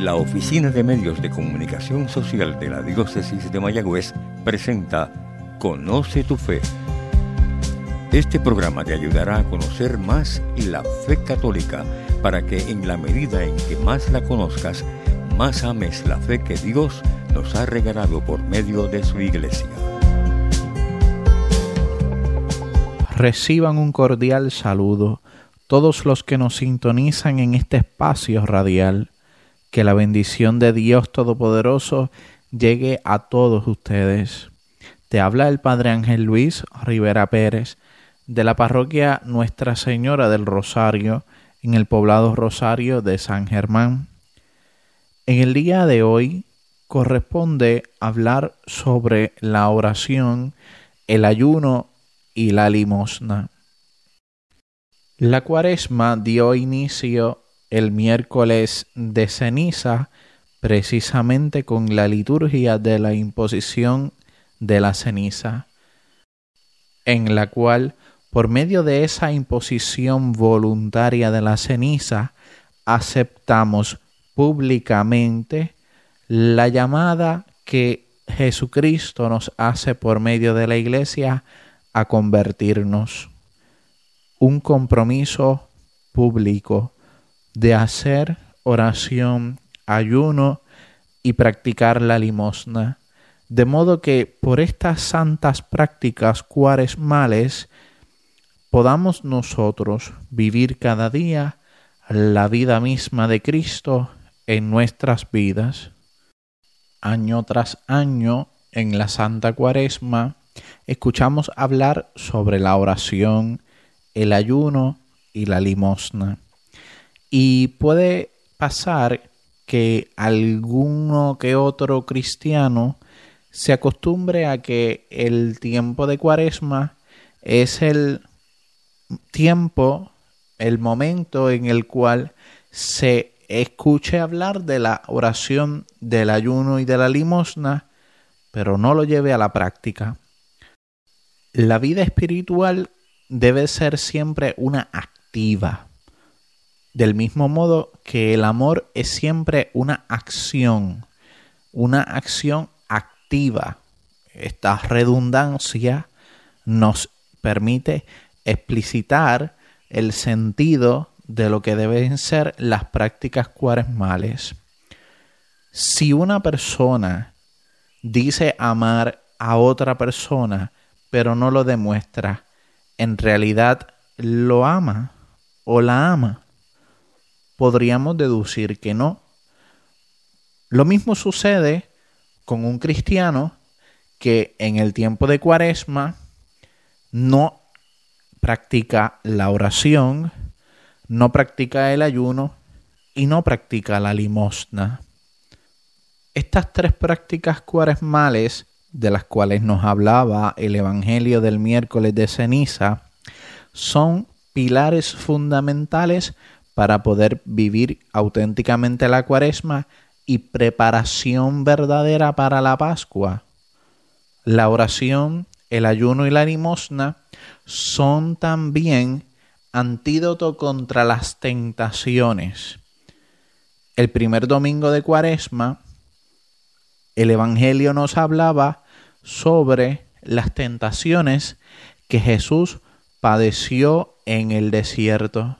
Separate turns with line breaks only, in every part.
La Oficina de Medios de Comunicación Social de la Diócesis de Mayagüez presenta Conoce tu Fe. Este programa te ayudará a conocer más la fe católica para que en la medida en que más la conozcas, más ames la fe que Dios nos ha regalado por medio de su iglesia.
Reciban un cordial saludo todos los que nos sintonizan en este espacio radial. Que la bendición de Dios Todopoderoso llegue a todos ustedes. Te habla el Padre Ángel Luis Rivera Pérez de la parroquia Nuestra Señora del Rosario en el poblado Rosario de San Germán. En el día de hoy corresponde hablar sobre la oración, el ayuno y la limosna. La cuaresma dio inicio el miércoles de ceniza precisamente con la liturgia de la imposición de la ceniza, en la cual por medio de esa imposición voluntaria de la ceniza aceptamos públicamente la llamada que Jesucristo nos hace por medio de la iglesia a convertirnos. Un compromiso público de hacer oración, ayuno y practicar la limosna. De modo que por estas santas prácticas cuaresmales podamos nosotros vivir cada día la vida misma de Cristo en nuestras vidas. Año tras año, en la Santa Cuaresma, escuchamos hablar sobre la oración, el ayuno y la limosna. Y puede pasar que alguno que otro cristiano se acostumbre a que el tiempo de cuaresma es el tiempo, el momento en el cual se escuche hablar de la oración, del ayuno y de la limosna, pero no lo lleve a la práctica. La vida espiritual debe ser siempre una activa. Del mismo modo que el amor es siempre una acción, una acción activa. Esta redundancia nos permite explicitar el sentido de lo que deben ser las prácticas cuaresmales. Si una persona dice amar a otra persona, pero no lo demuestra, en realidad lo ama o la ama? Podríamos deducir que no. Lo mismo sucede con un cristiano que en el tiempo de cuaresma no practica la oración, no practica el ayuno y no practica la limosna. Estas tres prácticas cuaresmales de las cuales nos hablaba el Evangelio del miércoles de ceniza, son pilares fundamentales para poder vivir auténticamente la cuaresma y preparación verdadera para la Pascua. La oración, el ayuno y la limosna son también antídoto contra las tentaciones. El primer domingo de cuaresma, el Evangelio nos hablaba sobre las tentaciones que Jesús padeció en el desierto.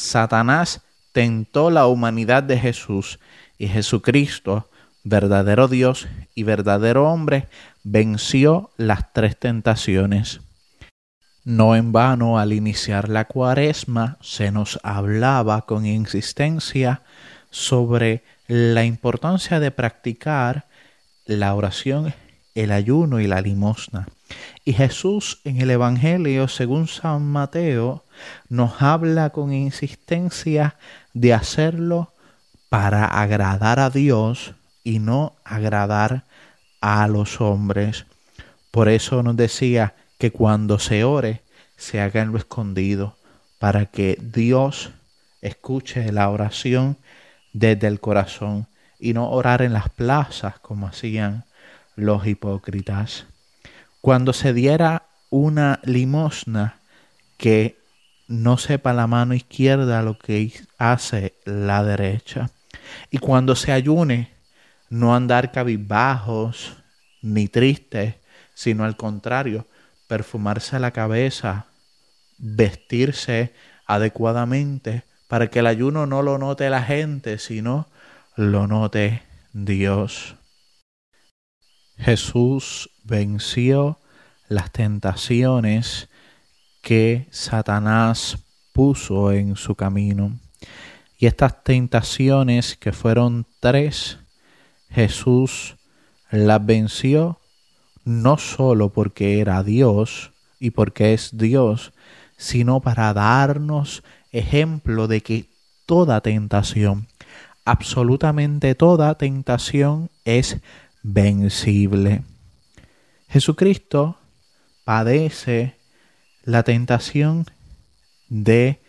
Satanás tentó la humanidad de Jesús y Jesucristo, verdadero Dios y verdadero hombre, venció las tres tentaciones. No en vano al iniciar la cuaresma se nos hablaba con insistencia sobre la importancia de practicar la oración el ayuno y la limosna. Y Jesús en el Evangelio, según San Mateo, nos habla con insistencia de hacerlo para agradar a Dios y no agradar a los hombres. Por eso nos decía que cuando se ore, se haga en lo escondido, para que Dios escuche la oración desde el corazón y no orar en las plazas como hacían los hipócritas. Cuando se diera una limosna que no sepa la mano izquierda lo que hace la derecha. Y cuando se ayune, no andar cabizbajos ni tristes, sino al contrario, perfumarse la cabeza, vestirse adecuadamente para que el ayuno no lo note la gente, sino lo note Dios. Jesús venció las tentaciones que Satanás puso en su camino. Y estas tentaciones, que fueron tres, Jesús las venció no solo porque era Dios y porque es Dios, sino para darnos ejemplo de que toda tentación, absolutamente toda tentación es vencible. Jesucristo padece la tentación de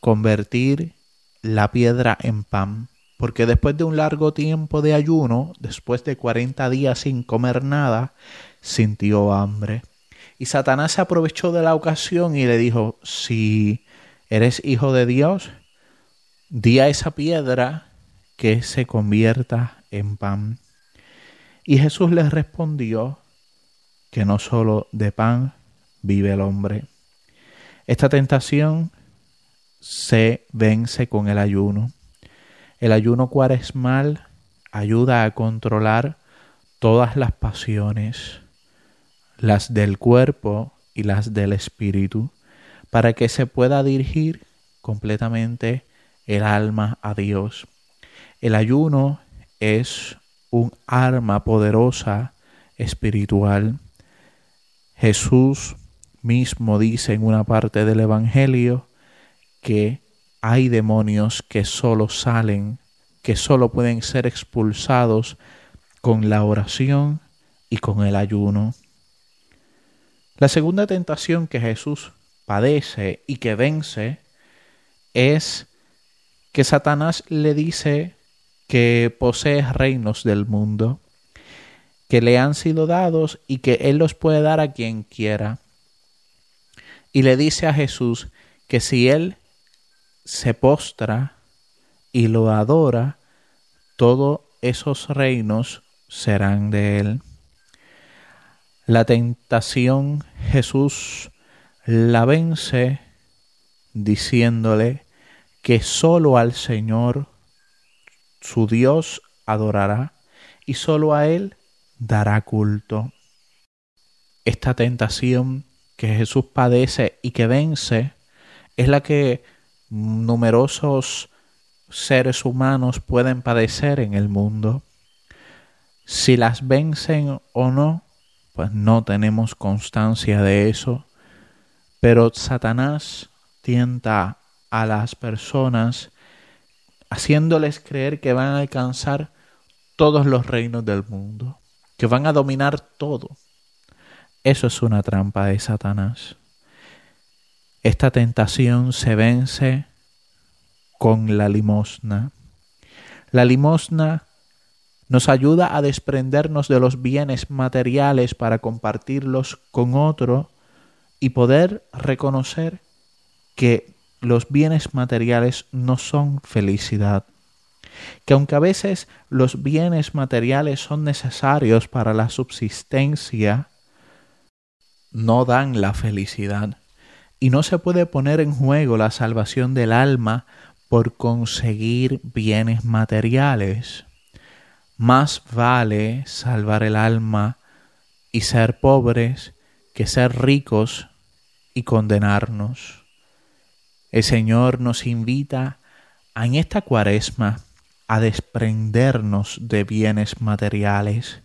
convertir la piedra en pan, porque después de un largo tiempo de ayuno, después de cuarenta días sin comer nada, sintió hambre. Y Satanás se aprovechó de la ocasión y le dijo, si eres hijo de Dios, di a esa piedra que se convierta en pan. Y Jesús les respondió que no solo de pan vive el hombre. Esta tentación se vence con el ayuno. El ayuno cuaresmal ayuda a controlar todas las pasiones, las del cuerpo y las del espíritu, para que se pueda dirigir completamente el alma a Dios. El ayuno es un arma poderosa espiritual. Jesús mismo dice en una parte del Evangelio que hay demonios que solo salen, que solo pueden ser expulsados con la oración y con el ayuno. La segunda tentación que Jesús padece y que vence es que Satanás le dice que posee reinos del mundo, que le han sido dados y que Él los puede dar a quien quiera. Y le dice a Jesús que si Él se postra y lo adora, todos esos reinos serán de Él. La tentación Jesús la vence diciéndole que sólo al Señor su Dios adorará y solo a Él dará culto. Esta tentación que Jesús padece y que vence es la que numerosos seres humanos pueden padecer en el mundo. Si las vencen o no, pues no tenemos constancia de eso. Pero Satanás tienta a las personas haciéndoles creer que van a alcanzar todos los reinos del mundo, que van a dominar todo. Eso es una trampa de Satanás. Esta tentación se vence con la limosna. La limosna nos ayuda a desprendernos de los bienes materiales para compartirlos con otro y poder reconocer que los bienes materiales no son felicidad, que aunque a veces los bienes materiales son necesarios para la subsistencia, no dan la felicidad y no se puede poner en juego la salvación del alma por conseguir bienes materiales. Más vale salvar el alma y ser pobres que ser ricos y condenarnos. El Señor nos invita en esta cuaresma a desprendernos de bienes materiales,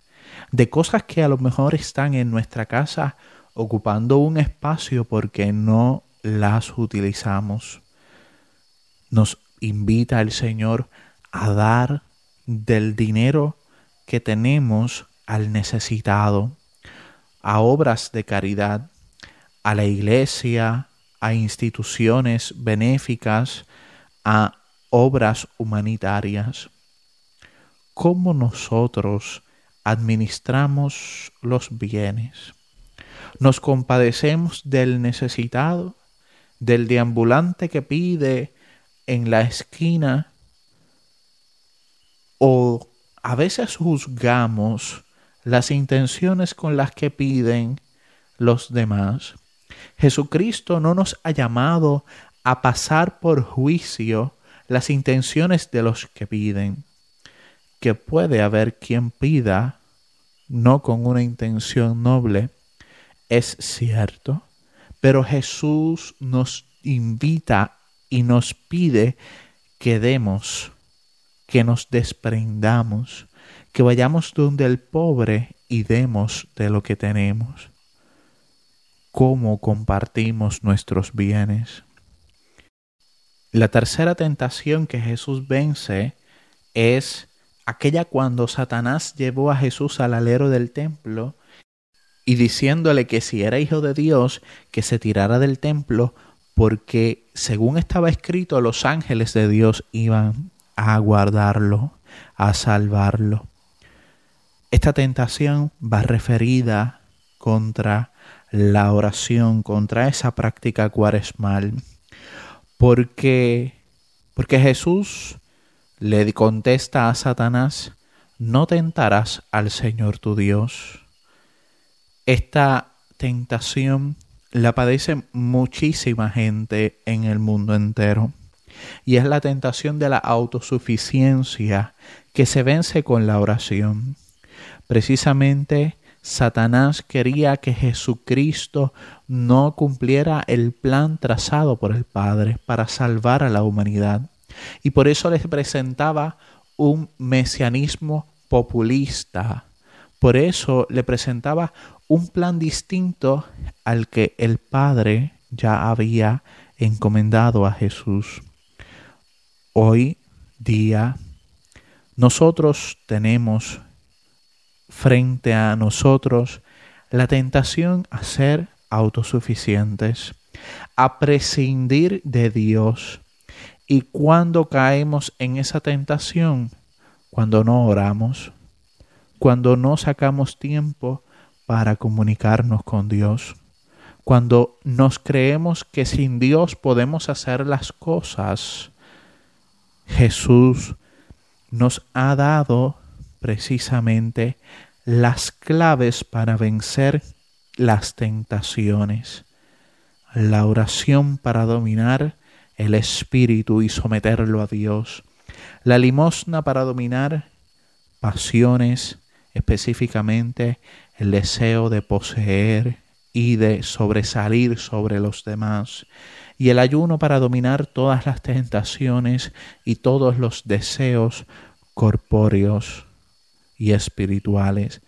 de cosas que a lo mejor están en nuestra casa ocupando un espacio porque no las utilizamos. Nos invita el Señor a dar del dinero que tenemos al necesitado, a obras de caridad, a la iglesia, a instituciones benéficas, a obras humanitarias. ¿Cómo nosotros administramos los bienes? ¿Nos compadecemos del necesitado, del deambulante que pide en la esquina o a veces juzgamos las intenciones con las que piden los demás. Jesucristo no nos ha llamado a pasar por juicio las intenciones de los que piden, que puede haber quien pida no con una intención noble, es cierto, pero Jesús nos invita y nos pide que demos, que nos desprendamos, que vayamos donde el pobre y demos de lo que tenemos. ¿Cómo compartimos nuestros bienes? La tercera tentación que Jesús vence es aquella cuando Satanás llevó a Jesús al alero del templo y diciéndole que si era hijo de Dios, que se tirara del templo, porque según estaba escrito, los ángeles de Dios iban a guardarlo, a salvarlo. Esta tentación va referida contra la oración, contra esa práctica cuaresmal porque, porque Jesús le contesta a Satanás, no tentarás al Señor tu Dios. Esta tentación la padece muchísima gente en el mundo entero. Y es la tentación de la autosuficiencia que se vence con la oración. Precisamente Satanás quería que Jesucristo no cumpliera el plan trazado por el Padre para salvar a la humanidad. Y por eso les presentaba un mesianismo populista. Por eso le presentaba un plan distinto al que el Padre ya había encomendado a Jesús. Hoy día nosotros tenemos frente a nosotros la tentación a ser autosuficientes, a prescindir de Dios. Y cuando caemos en esa tentación, cuando no oramos, cuando no sacamos tiempo para comunicarnos con Dios, cuando nos creemos que sin Dios podemos hacer las cosas, Jesús nos ha dado precisamente las claves para vencer las tentaciones, la oración para dominar el espíritu y someterlo a Dios, la limosna para dominar pasiones, específicamente el deseo de poseer y de sobresalir sobre los demás, y el ayuno para dominar todas las tentaciones y todos los deseos corpóreos y espirituales,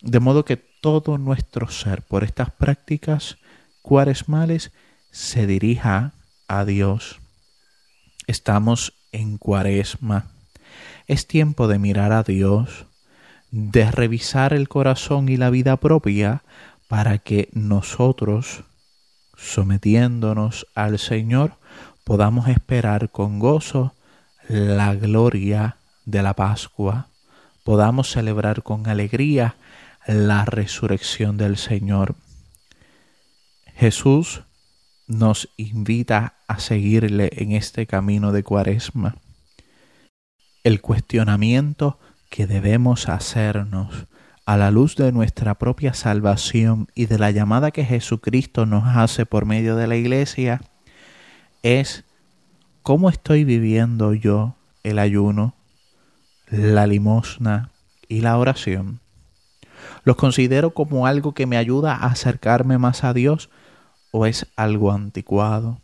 de modo que todo nuestro ser por estas prácticas cuaresmales se dirija a Dios. Estamos en cuaresma. Es tiempo de mirar a Dios, de revisar el corazón y la vida propia para que nosotros, sometiéndonos al Señor, podamos esperar con gozo la gloria de la Pascua podamos celebrar con alegría la resurrección del Señor. Jesús nos invita a seguirle en este camino de cuaresma. El cuestionamiento que debemos hacernos a la luz de nuestra propia salvación y de la llamada que Jesucristo nos hace por medio de la iglesia es ¿cómo estoy viviendo yo el ayuno? La limosna y la oración. ¿Los considero como algo que me ayuda a acercarme más a Dios o es algo anticuado?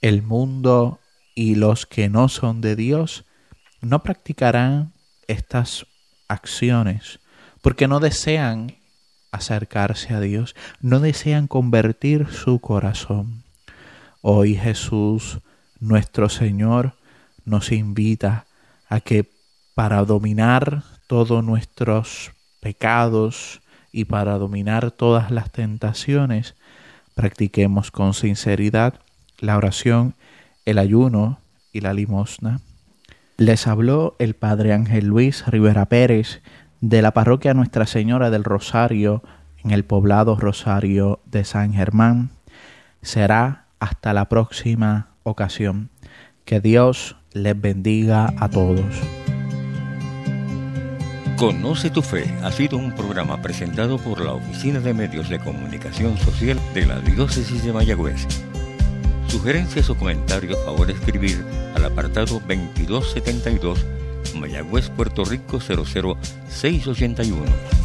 El mundo y los que no son de Dios no practicarán estas acciones porque no desean acercarse a Dios, no desean convertir su corazón. Hoy Jesús, nuestro Señor, nos invita a que para dominar todos nuestros pecados y para dominar todas las tentaciones, practiquemos con sinceridad la oración, el ayuno y la limosna. Les habló el Padre Ángel Luis Rivera Pérez de la parroquia Nuestra Señora del Rosario en el poblado Rosario de San Germán. Será hasta la próxima ocasión. Que Dios les bendiga a todos.
Conoce tu Fe ha sido un programa presentado por la Oficina de Medios de Comunicación Social de la Diócesis de Mayagüez. Sugerencias o comentarios, favor escribir al apartado 2272 Mayagüez, Puerto Rico 00681